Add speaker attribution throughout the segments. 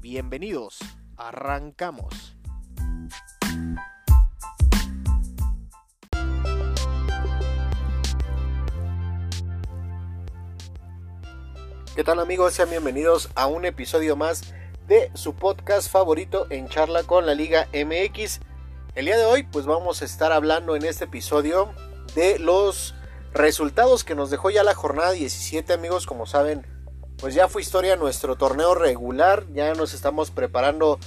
Speaker 1: Bienvenidos, arrancamos. ¿Qué tal amigos? Sean bienvenidos a un episodio más de su podcast favorito en charla con la Liga MX. El día de hoy pues vamos a estar hablando en este episodio de los resultados que nos dejó ya la jornada 17 amigos. Como saben pues ya fue historia nuestro torneo regular, ya nos estamos preparando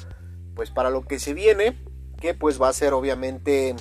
Speaker 1: pues para lo que se viene, que pues va a ser obviamente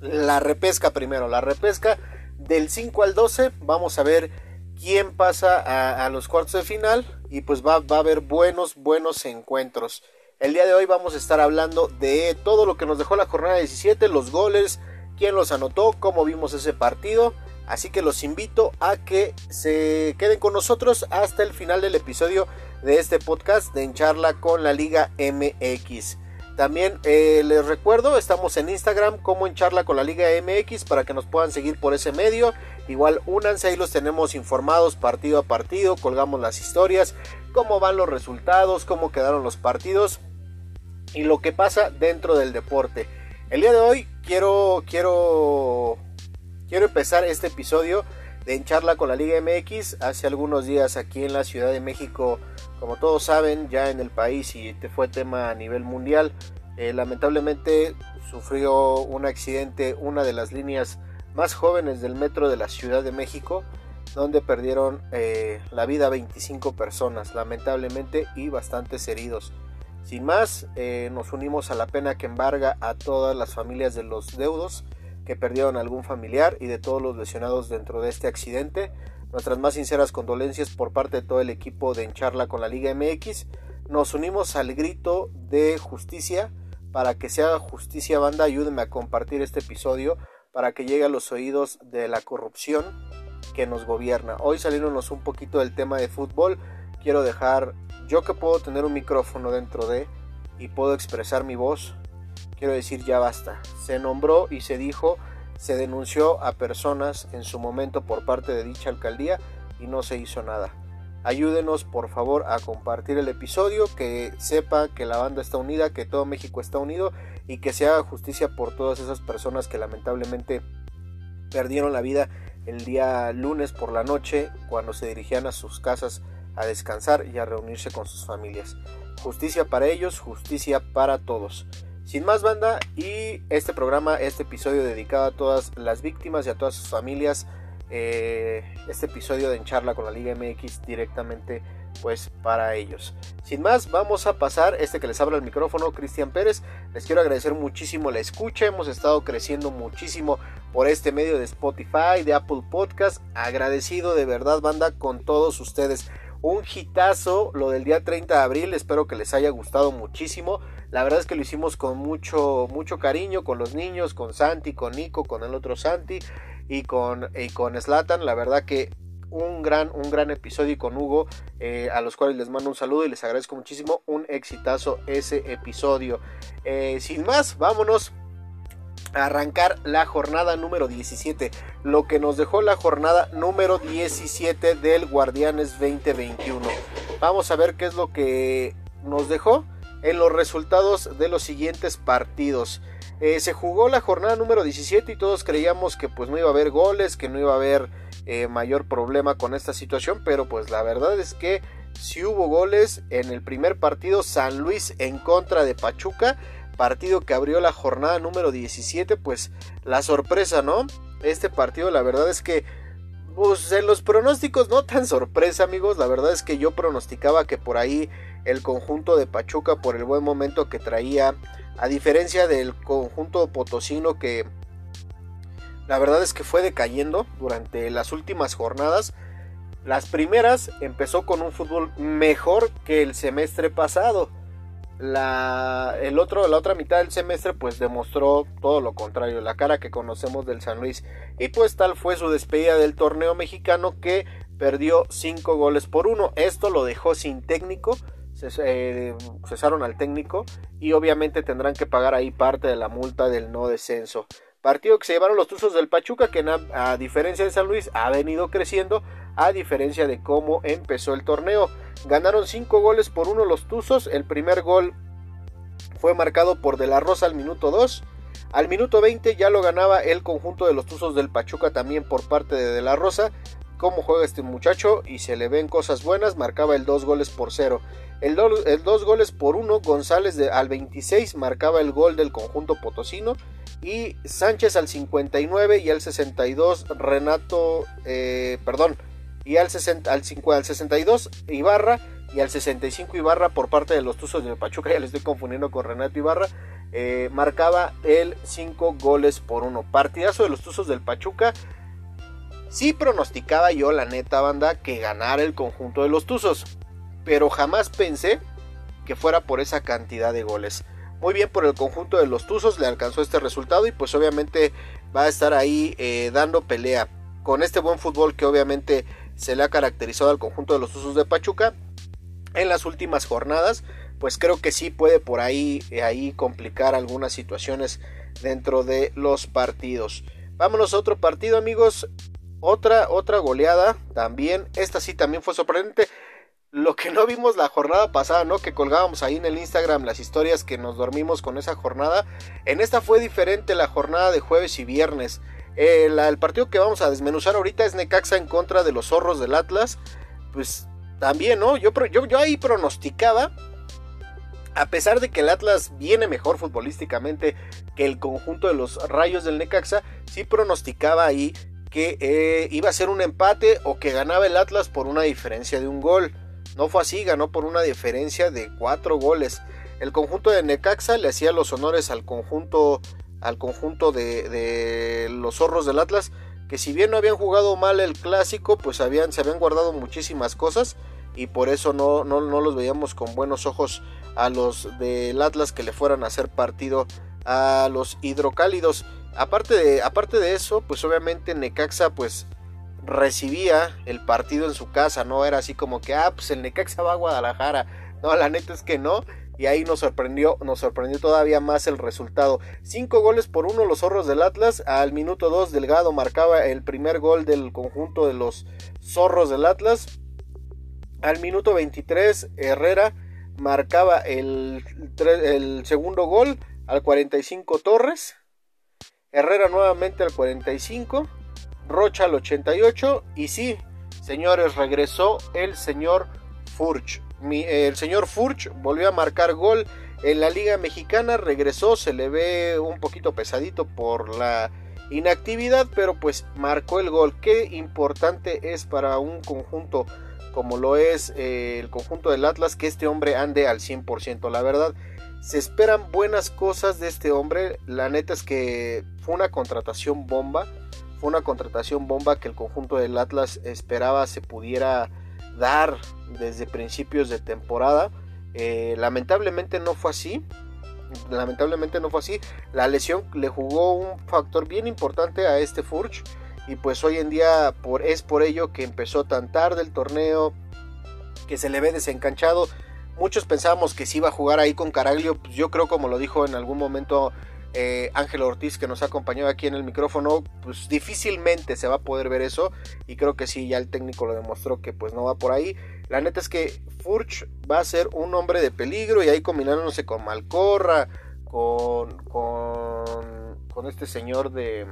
Speaker 1: la repesca primero, la repesca del 5 al 12, vamos a ver quién pasa a, los cuartos de final y pues va, va a haber buenos, buenos encuentros. El día de hoy vamos a estar hablando de todo lo que nos dejó la jornada 17, los goles, quién los anotó, cómo vimos ese partido Así que los invito a que se queden con nosotros hasta el final del episodio de este podcast de En Charla con la Liga MX. También eh, les recuerdo, estamos en Instagram como en charla con la Liga MX para que nos puedan seguir por ese medio. Igual únanse, ahí los tenemos informados partido a partido, colgamos las historias, cómo van los resultados, cómo quedaron los partidos y lo que pasa dentro del deporte. El día de hoy quiero, quiero Quiero empezar este episodio de En Charla con la Liga MX. Hace algunos días aquí en la Ciudad de México, como todos saben, ya en el país y te fue tema a nivel mundial, eh, lamentablemente sufrió un accidente una de las líneas más jóvenes del metro de la Ciudad de México, donde perdieron eh, la vida 25 personas, lamentablemente, y bastantes heridos. Sin más, eh, nos unimos a la pena que embarga a todas las familias de los deudos perdieron algún familiar y de todos los lesionados dentro de este accidente. Nuestras más sinceras condolencias por parte de todo el equipo de Encharla con la Liga MX. Nos unimos al grito de justicia para que se haga justicia banda. Ayúdenme a compartir este episodio para que llegue a los oídos de la corrupción que nos gobierna. Hoy saliéndonos un poquito del tema de fútbol, quiero dejar yo que puedo tener un micrófono dentro de y puedo expresar mi voz quiero decir ya basta. Se nombró y se dijo, se denunció a personas en su momento por parte de dicha alcaldía y no se hizo nada. Ayúdenos por favor a compartir el episodio, que sepa que la banda está unida, que todo México está unido y que se haga justicia por todas esas personas que lamentablemente perdieron la vida el día lunes por la noche cuando se dirigían a sus casas a descansar y a reunirse con sus familias. Justicia para ellos, justicia para todos. Sin más banda y este programa, este episodio dedicado a todas las víctimas y a todas sus familias, eh, este episodio de En Charla con la Liga MX directamente pues para ellos. Sin más, vamos a pasar, este que les habla el micrófono, Cristian Pérez, les quiero agradecer muchísimo la escucha, hemos estado creciendo muchísimo por este medio de Spotify, de Apple Podcast, agradecido de verdad banda con todos ustedes un hitazo lo del día 30 de abril, espero que les haya gustado muchísimo. La verdad es que lo hicimos con mucho mucho cariño con los niños, con Santi, con Nico, con el otro Santi y con y con Slatan, la verdad que un gran, un gran episodio con Hugo, eh, a los cuales les mando un saludo y les agradezco muchísimo. Un exitazo ese episodio. Eh, sin más, vámonos arrancar la jornada número 17, lo que nos dejó la jornada número 17 del Guardianes 2021. Vamos a ver qué es lo que nos dejó en los resultados de los siguientes partidos. Eh, se jugó la jornada número 17 y todos creíamos que pues no iba a haber goles, que no iba a haber eh, mayor problema con esta situación, pero pues la verdad es que si hubo goles en el primer partido San Luis en contra de Pachuca partido que abrió la jornada número 17, pues la sorpresa, ¿no? Este partido, la verdad es que, pues en los pronósticos no tan sorpresa, amigos, la verdad es que yo pronosticaba que por ahí el conjunto de Pachuca, por el buen momento que traía, a diferencia del conjunto potosino que la verdad es que fue decayendo durante las últimas jornadas, Las primeras empezó con un fútbol mejor que el semestre pasado. La, el otro, la otra mitad del semestre pues demostró todo lo contrario, la cara que conocemos del San Luis. Y pues tal fue su despedida del torneo mexicano que perdió 5 goles por 1. Esto lo dejó sin técnico. Eh, cesaron al técnico y obviamente tendrán que pagar ahí parte de la multa del no descenso. Partido que se llevaron los Tuzos del Pachuca, que a diferencia de San Luis ha venido creciendo, a diferencia de cómo empezó el torneo. Ganaron 5 goles por 1 los Tuzos. El primer gol fue marcado por De la Rosa al minuto 2. Al minuto 20 ya lo ganaba el conjunto de los Tuzos del Pachuca también por parte de De la Rosa. Cómo juega este muchacho y se le ven cosas buenas, marcaba el 2 goles por 0. El 2 goles por 1, González de, al 26 marcaba el gol del conjunto potosino y Sánchez al 59 y al 62 Renato, eh, perdón, y al, 60, al, 5, al 62 Ibarra y al 65 Ibarra por parte de los Tuzos de Pachuca, ya le estoy confundiendo con Renato Ibarra, eh, marcaba el 5 goles por 1. Partidazo de los Tuzos del Pachuca. Sí pronosticaba yo, la neta banda, que ganara el conjunto de los Tuzos, pero jamás pensé que fuera por esa cantidad de goles. Muy bien por el conjunto de los Tuzos, le alcanzó este resultado y pues obviamente va a estar ahí eh, dando pelea con este buen fútbol que obviamente se le ha caracterizado al conjunto de los Tuzos de Pachuca en las últimas jornadas, pues creo que sí puede por ahí, eh, ahí complicar algunas situaciones dentro de los partidos. Vámonos a otro partido, amigos. Otra, otra goleada también. Esta sí también fue sorprendente lo que no vimos la jornada pasada, ¿no? Que colgábamos ahí en el Instagram las historias que nos dormimos con esa jornada. En esta fue diferente la jornada de jueves y viernes. El, partido que vamos a desmenuzar ahorita es Necaxa en contra de los zorros del Atlas. Pues también, ¿no? Yo, yo, yo ahí pronosticaba. A pesar de que el Atlas viene mejor futbolísticamente que el conjunto de los rayos del Necaxa, sí pronosticaba ahí que eh, iba a ser un empate o que ganaba el Atlas por una diferencia de un gol. No fue así, ganó por una diferencia de cuatro goles. El conjunto de Necaxa le hacía los honores al conjunto, al conjunto de, los zorros del Atlas, que si bien no habían jugado mal el clásico, pues habían, se habían guardado muchísimas cosas y por eso no, no, no los veíamos con buenos ojos a los del Atlas que le fueran a hacer partido a los hidrocálidos. Aparte de, aparte de eso, pues obviamente Necaxa pues recibía el partido en su casa, no era así como que, ah, pues el Necaxa va a Guadalajara. No, la neta es que no. Y ahí nos sorprendió, nos sorprendió todavía más el resultado. Cinco goles por uno los zorros del Atlas. Al minuto 2 Delgado marcaba el primer gol del conjunto de los zorros del Atlas. Al minuto 23 Herrera marcaba el, el segundo gol. Al 45 Torres. Herrera nuevamente al 45. Rocha al 88 y sí, señores, regresó el señor Furch. El señor Furch volvió a marcar gol en la Liga Mexicana, regresó, se le ve un poquito pesadito por la inactividad, pero pues marcó el gol. Qué importante es para un conjunto como lo es eh, el conjunto del Atlas que este hombre ande al 100%. La verdad, se esperan buenas cosas de este hombre. La neta es que fue una contratación bomba. Fue una contratación bomba que el conjunto del Atlas esperaba se pudiera dar desde principios de temporada. Eh, lamentablemente no fue así. Lamentablemente no fue así. La lesión le jugó un factor bien importante a este Furch. Y pues hoy en día es por ello que empezó tan tarde el torneo. Que se le ve desencanchado. Muchos pensábamos que si iba a jugar ahí con Caraglio. Pues yo creo como lo dijo en algún momento eh, Ángel Ortiz que nos ha acompañado aquí en el micrófono, pues difícilmente se va a poder ver eso y creo que sí, ya el técnico lo demostró que pues no va por ahí. La neta es que Furch va a ser un hombre de peligro y ahí combinándose con Malcorra, con, con, con este señor de...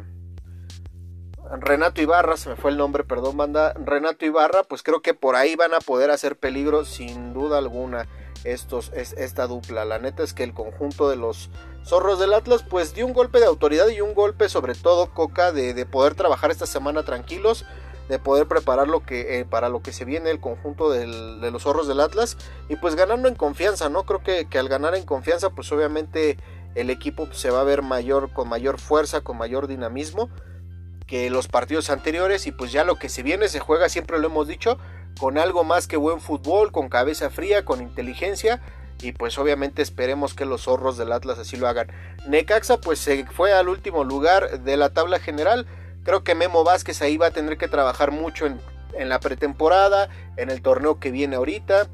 Speaker 1: Renato Ibarra, se me fue el nombre, perdón, banda. Renato Ibarra, pues creo que por ahí van a poder hacer peligro sin duda alguna estos, es, esta dupla. La neta es que el conjunto de los zorros del Atlas pues dio un golpe de autoridad y un golpe sobre todo Coca de, poder trabajar esta semana tranquilos, de poder preparar lo que, eh, para lo que se viene el conjunto de los zorros del Atlas y pues ganando en confianza, ¿no? Creo que, al ganar en confianza pues obviamente el equipo se va a ver mayor, con mayor fuerza, con mayor dinamismo. que los partidos anteriores y pues ya lo que se viene se juega, siempre lo hemos dicho, con algo más que buen fútbol, con cabeza fría, con inteligencia y pues obviamente esperemos que los zorros del Atlas así lo hagan. Necaxa pues se fue al último lugar de la tabla general, creo que Memo Vázquez ahí va a tener que trabajar mucho en, en la pretemporada, en el torneo que viene ahorita.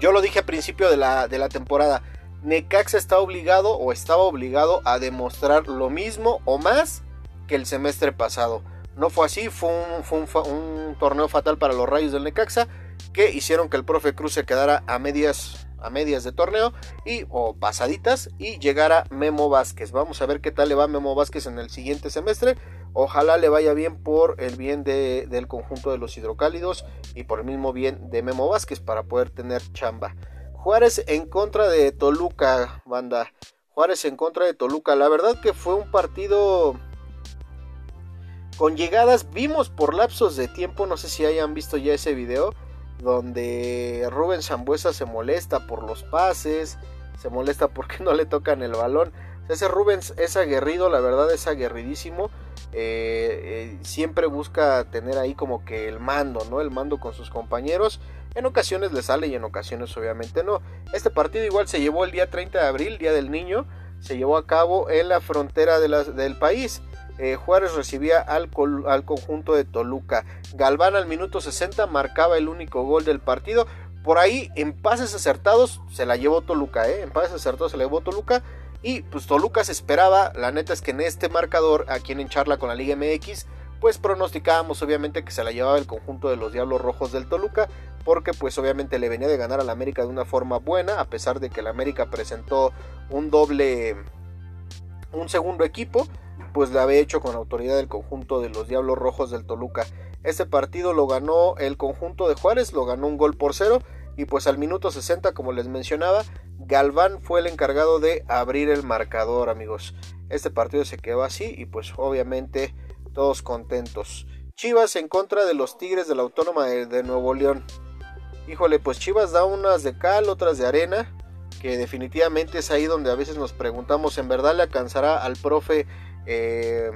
Speaker 1: Yo lo dije al principio de la, de la temporada, Necaxa está obligado o estaba obligado a demostrar lo mismo o más que el semestre pasado. No fue así, fue un, torneo fatal para los Rayos del Necaxa que hicieron que el profe Cruz se quedara a medias, a medias de torneo y o pasaditas y llegara Memo Vázquez. Vamos a ver qué tal le va Memo Vázquez en el siguiente semestre. Ojalá le vaya bien por el bien del conjunto de los hidrocálidos y por el mismo bien de Memo Vázquez para poder tener chamba. Juárez en contra de Toluca, banda. Juárez en contra de Toluca. La verdad que fue un partido con llegadas. Vimos por lapsos de tiempo, no sé si hayan visto ya ese video, donde Rubén Zambuesa se molesta por los pases, se molesta porque no le tocan el balón. Ese Rubens es aguerrido, la verdad es aguerridísimo. Eh, eh, siempre busca tener ahí como que el mando, ¿no? El mando con sus compañeros. En ocasiones le sale y en ocasiones obviamente no. Este partido igual se llevó el día 30 de abril, Día del Niño. Se llevó a cabo en la frontera del país. Eh, Juárez recibía al, conjunto de Toluca. Galván al minuto 60 marcaba el único gol del partido. Por ahí en pases acertados se la llevó Toluca, ¿eh? En pases acertados se la llevó Toluca. Y pues Toluca se esperaba, la neta es que en este marcador, aquí en Charla con la Liga MX, pues pronosticábamos obviamente que se la llevaba el conjunto de los Diablos Rojos del Toluca, porque pues obviamente le venía de ganar al América de una forma buena, a pesar de que el América presentó un doble, un segundo equipo, pues la había hecho con autoridad el conjunto de los Diablos Rojos del Toluca. Este partido lo ganó el conjunto de Juárez, lo ganó un gol por cero y pues al minuto 60, como les mencionaba, Galván fue el encargado de abrir el marcador, amigos. Este partido se quedó así y pues obviamente todos contentos. Chivas en contra de los Tigres de la Autónoma de, Nuevo León. Híjole, pues Chivas da unas de cal, otras de arena, que definitivamente es ahí donde a veces nos preguntamos, ¿en verdad le alcanzará al profe eh,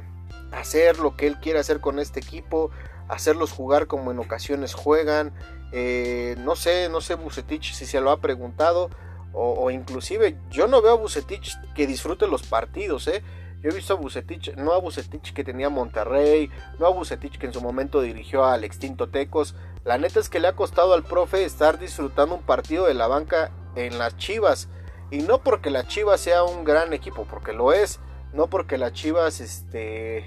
Speaker 1: hacer lo que él quiere hacer con este equipo? Hacerlos jugar como en ocasiones juegan. Eh, no sé, no sé Bucetich si se lo ha preguntado. O, inclusive yo no veo a Bucetich que disfrute los partidos, ¿eh? Yo he visto a Bucetich, no a Bucetich que tenía Monterrey, no a Bucetich que en su momento dirigió al extinto Tecos. La neta es que le ha costado al profe estar disfrutando un partido de la banca en las Chivas. Y no porque la Chivas sea un gran equipo, porque lo es. No porque las Chivas este,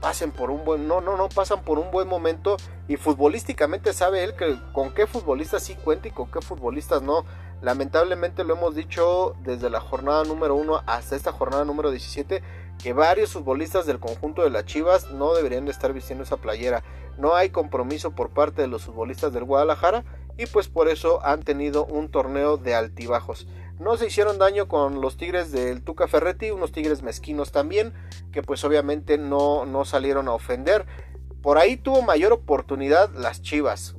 Speaker 1: pasen por un buen, no, no, no pasan por un buen momento y futbolísticamente sabe él que con qué futbolistas sí cuenta y con qué futbolistas no. Lamentablemente lo hemos dicho desde la jornada número 1 hasta esta jornada número 17 que varios futbolistas del conjunto de las Chivas no deberían de estar vistiendo esa playera. No hay compromiso por parte de los futbolistas del Guadalajara y pues por eso han tenido un torneo de altibajos. No se hicieron daño con los Tigres del Tuca Ferretti, unos Tigres mezquinos también, que pues obviamente no, no salieron a ofender. Por ahí tuvo mayor oportunidad las Chivas.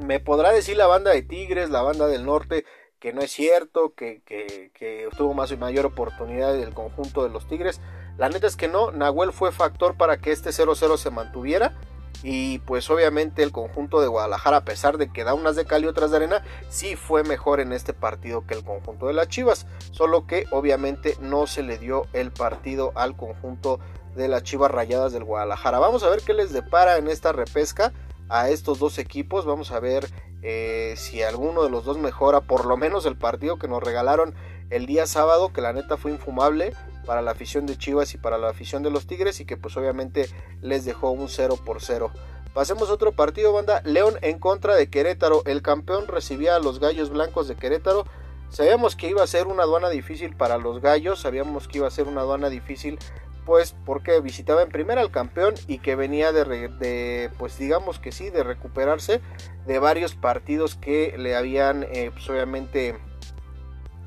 Speaker 1: Me podrá decir la banda de Tigres, la banda del norte, que no es cierto, que, que, tuvo más y mayor oportunidad del conjunto de los Tigres. La neta es que no, Nahuel fue factor para que este 0-0 se mantuviera y pues obviamente el conjunto de Guadalajara, a pesar de que da unas de cal y otras de arena, sí fue mejor en este partido que el conjunto de las Chivas. Solo que obviamente no se le dio el partido al conjunto de las Chivas Rayadas del Guadalajara. Vamos a ver qué les depara en esta repesca a estos dos equipos. Vamos a ver eh, si alguno de los dos mejora por lo menos el partido que nos regalaron el día sábado, que la neta fue infumable para la afición de Chivas y para la afición de los Tigres y que pues obviamente les dejó un 0 por 0. Pasemos a otro partido, banda. León en contra de Querétaro. El campeón recibía a los Gallos Blancos de Querétaro. Sabíamos que iba a ser una aduana difícil para los Gallos. Sabíamos que iba a ser una aduana difícil pues porque visitaba en primera al campeón y que venía de, pues digamos que sí, de recuperarse de varios partidos que le habían eh, pues obviamente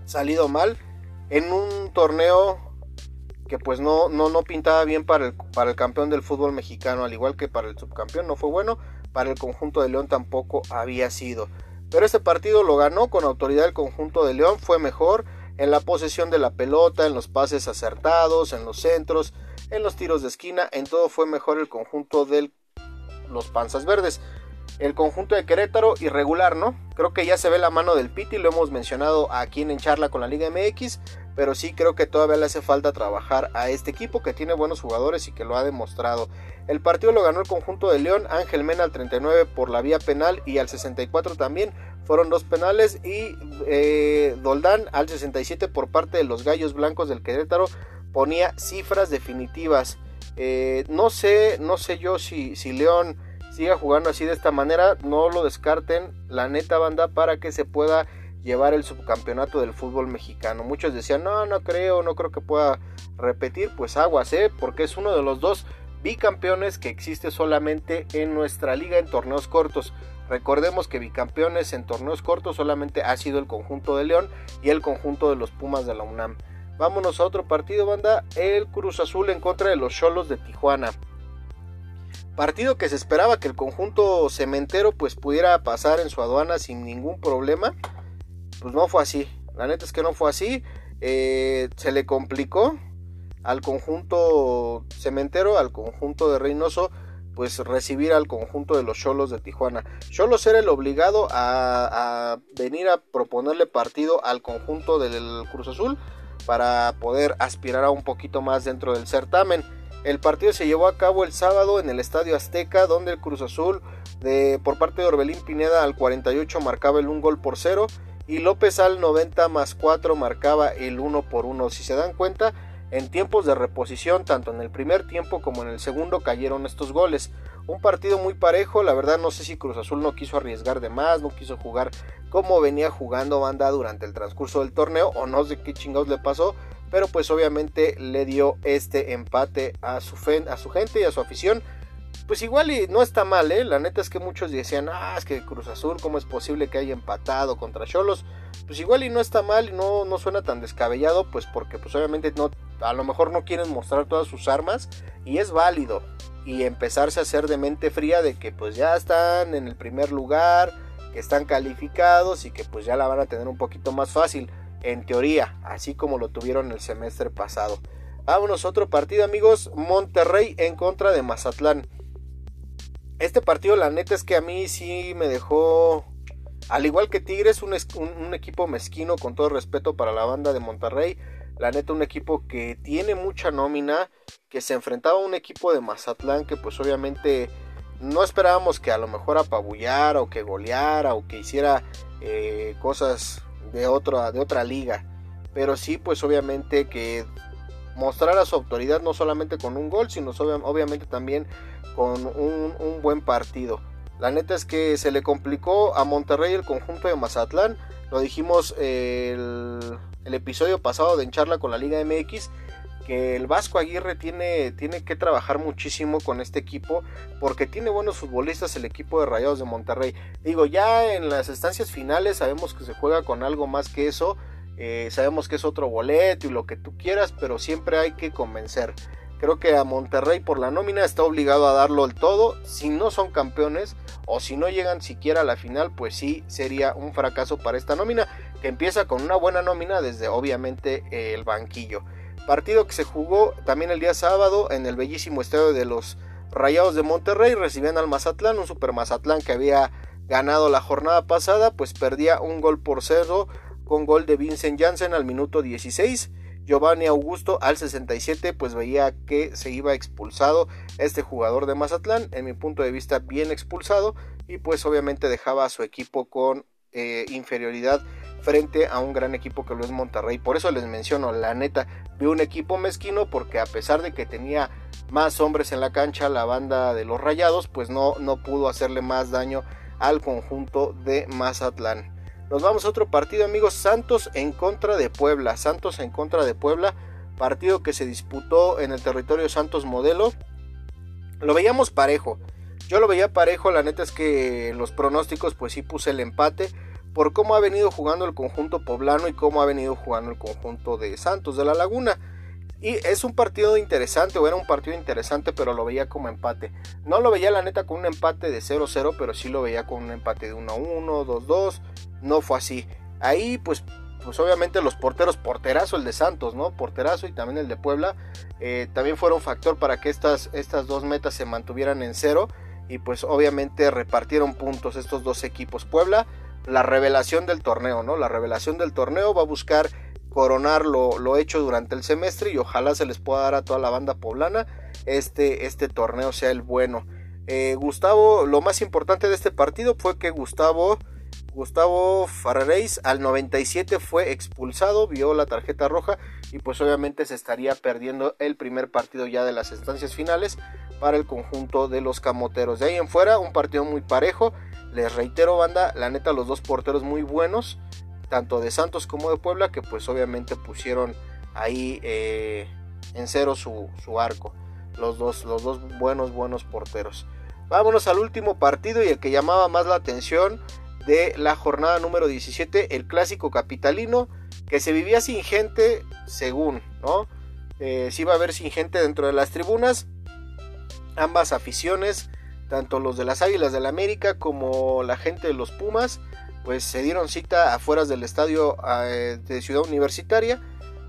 Speaker 1: salido mal en un torneo que pues no, no, no pintaba bien para el, para el campeón del fútbol mexicano, al igual que para el subcampeón, no fue bueno, para el conjunto de León tampoco había sido. Pero este partido lo ganó con autoridad el conjunto de León, fue mejor en la posesión de la pelota, en los pases acertados, en los centros, en los tiros de esquina, en todo fue mejor el conjunto de los Panzas Verdes. El conjunto de Querétaro irregular, ¿no? Creo que ya se ve la mano del Piti, lo hemos mencionado aquí en charla con la Liga MX, pero sí creo que todavía le hace falta trabajar a este equipo que tiene buenos jugadores y que lo ha demostrado. El partido lo ganó el conjunto de León, Ángel Mena al 39 por la vía penal y al 64 también fueron dos penales y eh, Doldán al 67 por parte de los Gallos Blancos del Querétaro ponía cifras definitivas. Eh, no sé, no sé yo si, si León siga jugando así de esta manera, no lo descarten, la neta banda, para que se pueda llevar el subcampeonato del fútbol mexicano. Muchos decían, no, no creo, no creo que pueda repetir, pues aguas, ¿eh? porque es uno de los dos bicampeones que existe solamente en nuestra liga en torneos cortos. Recordemos que bicampeones en torneos cortos solamente ha sido el conjunto de León y el conjunto de los Pumas de la UNAM. Vámonos a otro partido, banda. El Cruz Azul en contra de los Cholos de Tijuana. Partido que se esperaba que el conjunto cementero pues pudiera pasar en su aduana sin ningún problema. Pues no fue así. La neta es que no fue así. Eh, se le complicó al conjunto cementero, al conjunto de Reynoso pues recibir al conjunto de los Cholos de Tijuana. Cholos era el obligado a, venir a proponerle partido al conjunto del Cruz Azul para poder aspirar a un poquito más dentro del certamen. El partido se llevó a cabo el sábado en el Estadio Azteca, donde el Cruz Azul de, por parte de Orbelín Pineda al 48 marcaba el 1 gol por 0 y López al 90 más 4 marcaba el 1 por 1. Si se dan cuenta, en tiempos de reposición, tanto en el primer tiempo como en el segundo, cayeron estos goles. Un partido muy parejo, la verdad no sé si Cruz Azul no quiso arriesgar de más, no quiso jugar como venía jugando banda durante el transcurso del torneo, o no sé qué chingados le pasó, pero pues obviamente le dio este empate a su, a su gente y a su afición. Pues igual y no está mal, ¿eh? La neta es que muchos decían, ah, es que Cruz Azul, ¿cómo es posible que haya empatado contra Cholos? Pues igual y no está mal y no, no suena tan descabellado, pues porque pues obviamente no a lo mejor no quieren mostrar todas sus armas y es válido y empezarse a hacer de mente fría de que pues ya están en el primer lugar, que están calificados y que pues ya la van a tener un poquito más fácil en teoría, así como lo tuvieron el semestre pasado. Vámonos otro partido amigos, Monterrey en contra de Mazatlán. Este partido la neta es que a mí sí me dejó, al igual que Tigres, un, equipo mezquino con todo respeto para la banda de Monterrey la neta, un equipo que tiene mucha nómina, que se enfrentaba a un equipo de Mazatlán que pues obviamente no esperábamos que a lo mejor apabullara o que goleara o que hiciera eh, cosas de otra, de otra liga. Pero sí, pues obviamente que mostrara su autoridad no solamente con un gol, sino obviamente también con un, buen partido. La neta es que se le complicó a Monterrey el conjunto de Mazatlán. Lo dijimos el, el episodio pasado de En Charla con la Liga MX, que el Vasco Aguirre tiene, tiene que trabajar muchísimo con este equipo porque tiene buenos futbolistas el equipo de Rayados de Monterrey. Digo, ya en las estancias finales sabemos que se juega con algo más que eso, eh, sabemos que es otro boleto y lo que tú quieras, pero siempre hay que convencer. Creo que a Monterrey por la nómina está obligado a darlo el todo. Si no son campeones o si no llegan siquiera a la final, pues sí sería un fracaso para esta nómina que empieza con una buena nómina desde obviamente el banquillo. Partido que se jugó también el día sábado en el bellísimo estadio de los Rayados de Monterrey. Recibían al Mazatlán, un super Mazatlán que había ganado la jornada pasada, pues perdía un gol por cero con gol de Vincent Janssen al minuto 16 Giovanni Augusto al 67 pues veía que se iba expulsado este jugador de Mazatlán, en mi punto de vista bien expulsado y pues obviamente dejaba a su equipo con eh, inferioridad frente a un gran equipo que lo es Monterrey. Por eso les menciono, la neta, vi un equipo mezquino porque a pesar de que tenía más hombres en la cancha, la banda de los Rayados pues no, no pudo hacerle más daño al conjunto de Mazatlán. Nos vamos a otro partido, amigos. Santos en contra de Puebla. Santos en contra de Puebla. Partido que se disputó en el territorio Santos Modelo. Lo veíamos parejo. Yo lo veía parejo. La neta es que los pronósticos, pues sí puse el empate. Por cómo ha venido jugando el conjunto poblano y cómo ha venido jugando el conjunto de Santos de la Laguna. Y es un partido interesante, o era un partido interesante, pero lo veía como empate. No lo veía la neta con un empate de 0-0, pero sí lo veía con un empate de 1-1, 2-2. No fue así. Ahí pues pues obviamente los porteros, porterazo el de Santos, ¿no? Porterazo y también el de Puebla, eh, también fueron factor para que estas, estas dos metas se mantuvieran en cero y pues obviamente repartieron puntos estos dos equipos. Puebla, la revelación del torneo, ¿no? La revelación del torneo va a buscar coronar lo, hecho durante el semestre y ojalá se les pueda dar a toda la banda poblana este, este torneo sea el bueno. Eh, Gustavo, lo más importante de este partido fue que Gustavo Gustavo Farreis al 97 fue expulsado, vio la tarjeta roja y pues obviamente se estaría perdiendo el primer partido ya de las instancias finales para el conjunto de los camoteros. De ahí en fuera, un partido muy parejo. Les reitero, banda, la neta, los dos porteros muy buenos, tanto de Santos como de Puebla, que pues obviamente pusieron ahí eh, en cero su, su arco. Los dos, los dos buenos, buenos porteros. Vámonos al último partido y el que llamaba más la atención de la jornada número 17, el clásico capitalino, que se vivía sin gente, según, ¿no? Eh, iba a haber sin gente dentro de las tribunas. Ambas aficiones, tanto los de las Águilas del la América como la gente de los Pumas, pues se dieron cita afuera del estadio eh, de Ciudad Universitaria.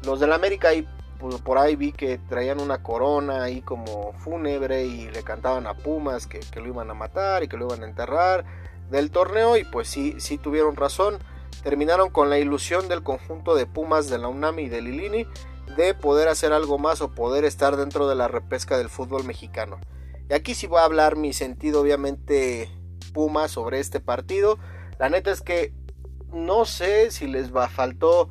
Speaker 1: Los del América ahí, pues, por ahí vi que traían una corona ahí como fúnebre y le cantaban a Pumas que, lo iban a matar y que lo iban a enterrar del torneo y pues sí, sí tuvieron razón. Terminaron con la ilusión del conjunto de Pumas de la UNAMI y de Lilini de poder hacer algo más o poder estar dentro de la repesca del fútbol mexicano. Y aquí sí voy a hablar mi sentido obviamente Pumas sobre este partido. La neta es que no sé si les va, faltó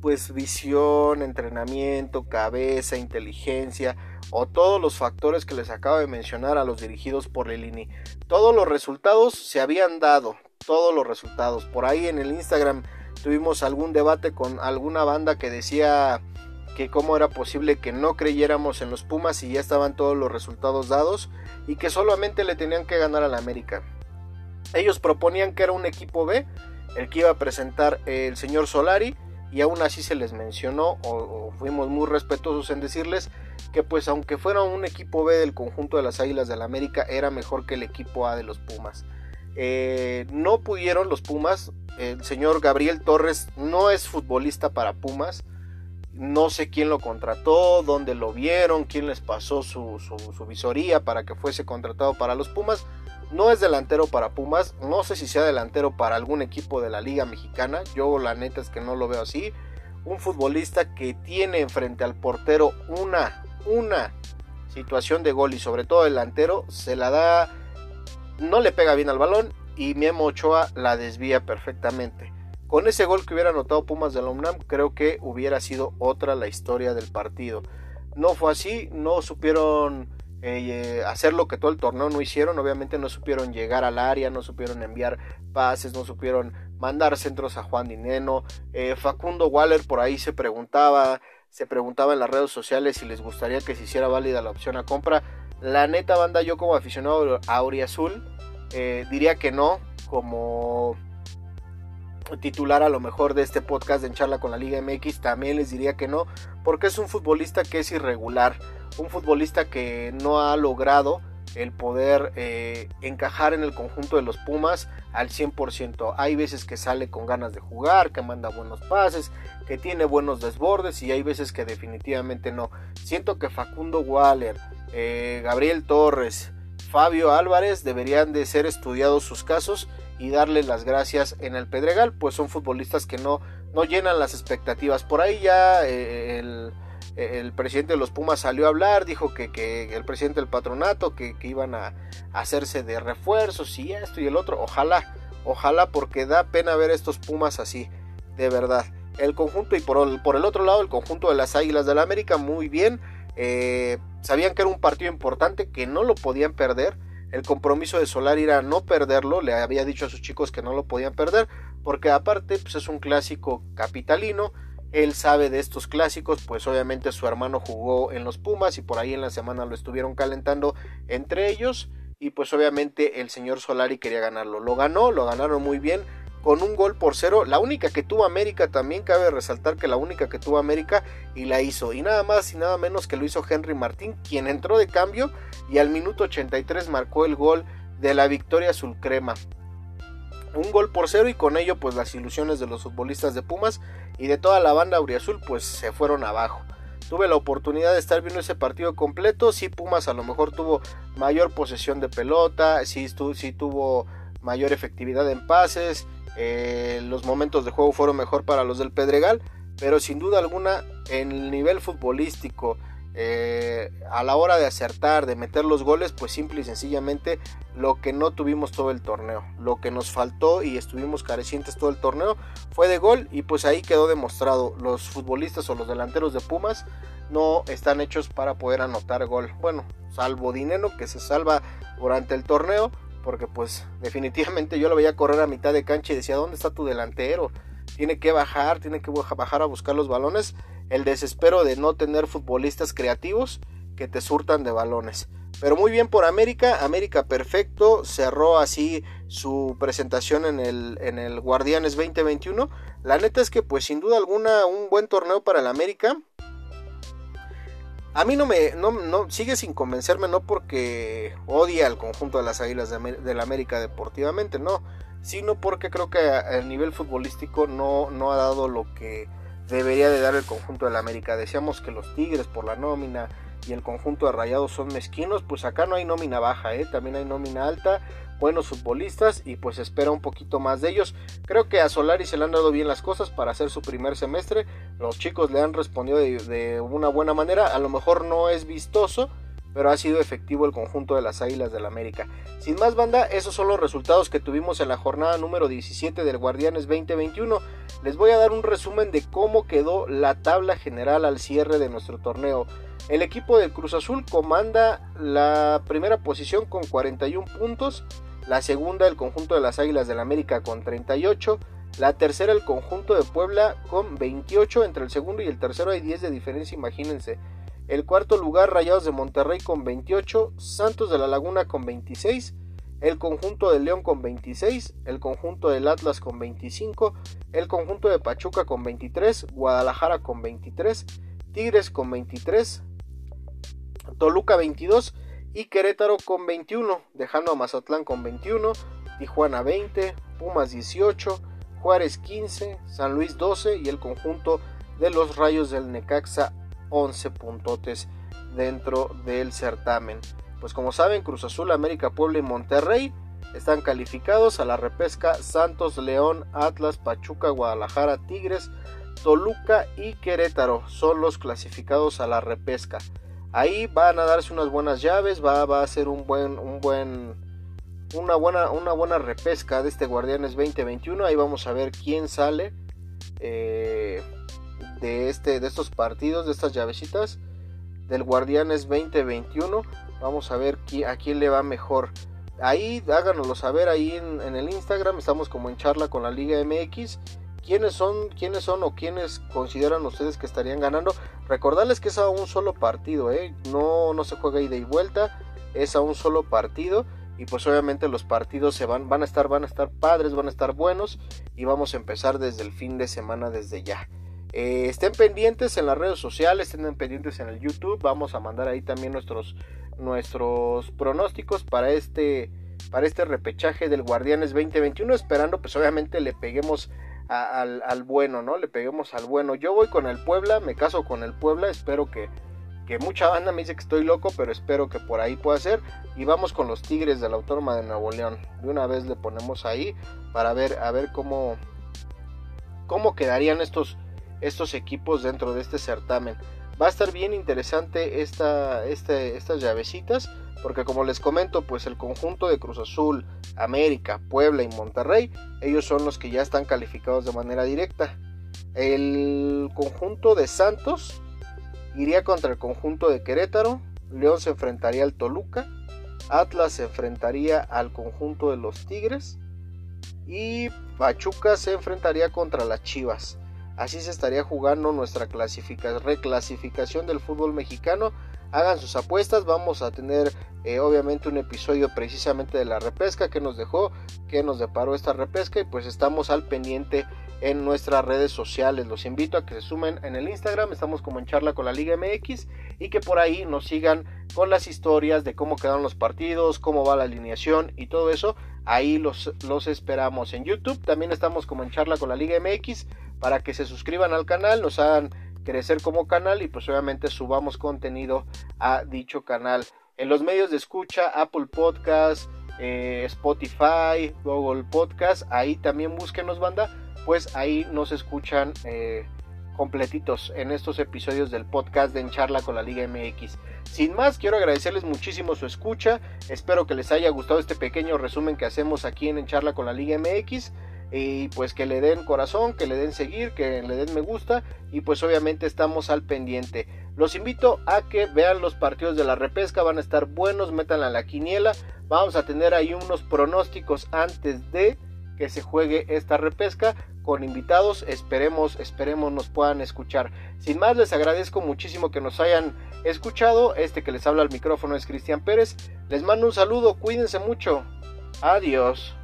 Speaker 1: pues visión, entrenamiento, cabeza, inteligencia o todos los factores que les acabo de mencionar a los dirigidos por Lelini. Todos los resultados se habían dado, todos los resultados. Por ahí en el Instagram tuvimos algún debate con alguna banda que decía que cómo era posible que no creyéramos en los Pumas y ya estaban todos los resultados dados y que solamente le tenían que ganar al América. Ellos proponían que era un equipo B el que iba a presentar el señor Solari y aún así se les mencionó o, fuimos muy respetuosos en decirles que pues aunque fuera un equipo B del conjunto de las Águilas del la América era mejor que el equipo A de los Pumas. Eh, no pudieron los Pumas, el señor Gabriel Torres no es futbolista para Pumas, no sé quién lo contrató, dónde lo vieron, quién les pasó su, su visoría para que fuese contratado para los Pumas. No es delantero para Pumas, no sé si sea delantero para algún equipo de la Liga Mexicana, yo la neta es que no lo veo así. Un futbolista que tiene frente al portero una, una situación de gol y sobre todo delantero, se la da, no le pega bien al balón y Memo Ochoa la desvía perfectamente. Con ese gol que hubiera anotado Pumas de la UNAM, creo que hubiera sido otra la historia del partido. No fue así, no supieron eh, hacer lo que todo el torneo no hicieron. Obviamente no supieron llegar al área, no supieron enviar pases, no supieron mandar centros a Juan Dineno. Eh, Facundo Waller por ahí se preguntaba, se preguntaba en las redes sociales si les gustaría que se hiciera válida la opción a compra. La neta banda, yo como aficionado a Auriazul, eh, diría que no, como titular a lo mejor de este podcast en charla con la Liga MX, también les diría que no, porque es un futbolista que es irregular, un futbolista que no ha logrado el poder eh, encajar en el conjunto de los Pumas al 100%. Hay veces que sale con ganas de jugar, que manda buenos pases, que tiene buenos desbordes y hay veces que definitivamente no. Siento que Facundo Waller, eh, Gabriel Torres, Fabio Álvarez deberían de ser estudiados sus casos y darle las gracias en el Pedregal, pues son futbolistas que no, no llenan las expectativas. Por ahí ya eh, el, el, presidente de los Pumas salió a hablar, dijo que, que el presidente del patronato, que, que iban a, hacerse de refuerzos y esto y el otro. Ojalá, ojalá, porque da pena ver estos Pumas así, de verdad. El conjunto y por el, por el otro lado el conjunto de las Águilas del la América muy bien. Eh, sabían que era un partido importante, que no lo podían perder el compromiso de Solar era no perderlo, le había dicho a sus chicos que no lo podían perder, porque aparte pues es un clásico capitalino, él sabe de estos clásicos, pues obviamente su hermano jugó en los Pumas y por ahí en la semana lo estuvieron calentando entre ellos y pues obviamente el señor Solari quería ganarlo. Lo ganó, lo ganaron muy bien, con un gol por cero. La única que tuvo América también cabe resaltar que la única que tuvo América y la hizo. Y nada más y nada menos que lo hizo Henry Martín, quien entró de cambio y al minuto 83 marcó el gol de la victoria azul crema. Un gol por cero y con ello pues las ilusiones de los futbolistas de Pumas y de toda la banda auriazul pues se fueron abajo. Tuve la oportunidad de estar viendo ese partido completo, sí Pumas a lo mejor tuvo mayor posesión de pelota, sí, tuvo mayor efectividad en pases, eh, los momentos de juego fueron mejor para los del Pedregal, pero sin duda alguna en el nivel futbolístico, a la hora de acertar, de meter los goles, pues simple y sencillamente lo que no tuvimos todo el torneo, lo que nos faltó y estuvimos carecientes todo el torneo fue de gol y pues ahí quedó demostrado, los futbolistas o los delanteros de Pumas no están hechos para poder anotar gol, bueno, salvo Dinero que se salva durante el torneo, porque pues definitivamente yo lo veía correr a mitad de cancha y decía, ¿dónde está tu delantero? Tiene que bajar, tiene que bajar a buscar los balones el desespero de no tener futbolistas creativos que te surtan de balones. Pero muy bien por América, América perfecto, cerró así su presentación en el, en el Guardianes 2021. La neta es que pues sin duda alguna un buen torneo para el América. A mí no me no, no, sigue sin convencerme, no porque odia al conjunto de las Águilas de, América deportivamente, no, sino porque creo que a, nivel futbolístico no, no ha dado lo que debería de dar el conjunto del América. Decíamos que los Tigres por la nómina y el conjunto de Rayados son mezquinos, pues acá no hay nómina baja, ¿eh? también hay nómina alta, buenos futbolistas y pues espera un poquito más de ellos. Creo que a Solari se le han dado bien las cosas para hacer su primer semestre, los chicos le han respondido de una buena manera, a lo mejor no es vistoso, pero ha sido efectivo el conjunto de las Águilas del América. Sin más banda, esos son los resultados que tuvimos en la jornada número 17 del Guardianes 2021. Les voy a dar un resumen de cómo quedó la tabla general al cierre de nuestro torneo. El equipo del Cruz Azul comanda la primera posición con 41 puntos, la segunda el conjunto de las Águilas del América con 38, la tercera el conjunto de Puebla con 28, entre el segundo y el tercero hay 10 de diferencia, imagínense. El cuarto lugar, Rayados de Monterrey con 28, Santos de la Laguna con 26, el conjunto de León con 26, el conjunto del Atlas con 25, el conjunto de Pachuca con 23, Guadalajara con 23, Tigres con 23, Toluca 22 y Querétaro con 21, dejando a Mazatlán con 21, Tijuana 20, Pumas 18, Juárez 15, San Luis 12 y el conjunto de los Rayos del Necaxa 11 puntotes dentro del certamen. Pues como saben, Cruz Azul, América, Puebla y Monterrey están calificados a la repesca Santos, León, Atlas, Pachuca, Guadalajara, Tigres, Toluca y Querétaro son los clasificados a la repesca. Ahí van a darse unas buenas llaves, va, a ser un buen, un buen, una buena, una buena repesca de este Guardianes 2021. Ahí vamos a ver quién sale. Eh, de, este, de estos partidos, de estas llavecitas del Guardianes 2021. Vamos a ver a quién le va mejor. Ahí háganoslo saber ahí en, el Instagram. Estamos como en charla con la Liga MX. ¿Quiénes son, quiénes son o quiénes consideran ustedes que estarían ganando? Recordarles que es a un solo partido, ¿eh? no, no se juega ida y vuelta, es a un solo partido y pues obviamente los partidos se van, van a estar, van a estar padres, van a estar buenos y vamos a empezar desde el fin de semana desde ya. Eh, estén pendientes en las redes sociales, estén pendientes en el YouTube. Vamos a mandar ahí también nuestros, nuestros pronósticos para este, para este repechaje del Guardianes 2021. Esperando, pues obviamente le peguemos al, bueno, ¿no? Le peguemos al bueno. Yo voy con el Puebla, me caso con el Puebla. Espero que, que mucha banda me dice que estoy loco, pero espero que por ahí pueda ser. Y vamos con los Tigres de la Autónoma de Nuevo León. De una vez le ponemos ahí para ver, a ver cómo, cómo quedarían estos estos equipos dentro de este certamen. Va a estar bien interesante esta, estas llavecitas, porque como les comento, pues el conjunto de Cruz Azul, América, Puebla y Monterrey, ellos son los que ya están calificados de manera directa. El conjunto de Santos iría contra el conjunto de Querétaro, León se enfrentaría al Toluca, Atlas se enfrentaría al conjunto de los Tigres y Pachuca se enfrentaría contra las Chivas. Así se estaría jugando nuestra reclasificación del fútbol mexicano. Hagan sus apuestas, vamos a tener eh, obviamente un episodio precisamente de la repesca que nos dejó, que nos deparó esta repesca y pues estamos al pendiente en nuestras redes sociales. Los invito a que se sumen en el Instagram, estamos como en charla con la Liga MX y que por ahí nos sigan con las historias de cómo quedaron los partidos, cómo va la alineación y todo eso ahí los, los esperamos en YouTube. También estamos como en charla con la Liga MX para que se suscriban al canal, nos hagan crecer como canal y pues obviamente subamos contenido a dicho canal. En los medios de escucha, Apple Podcast, eh, Spotify, Google Podcast, ahí también búsquenos banda, pues ahí nos escuchan eh, completitos en estos episodios del podcast de En Charla con la Liga MX. Sin más, quiero agradecerles muchísimo su escucha. Espero que les haya gustado este pequeño resumen que hacemos aquí en En Charla con la Liga MX. Y pues que le den corazón, que le den seguir, que le den me gusta. Y pues obviamente estamos al pendiente. Los invito a que vean los partidos de la repesca. Van a estar buenos, métanla a la quiniela. Vamos a tener ahí unos pronósticos antes de que se juegue esta repesca con invitados. Esperemos, esperemos nos puedan escuchar. Sin más, les agradezco muchísimo que nos hayan escuchado. Este que les habla al micrófono es Cristian Pérez. Les mando un saludo, cuídense mucho. Adiós.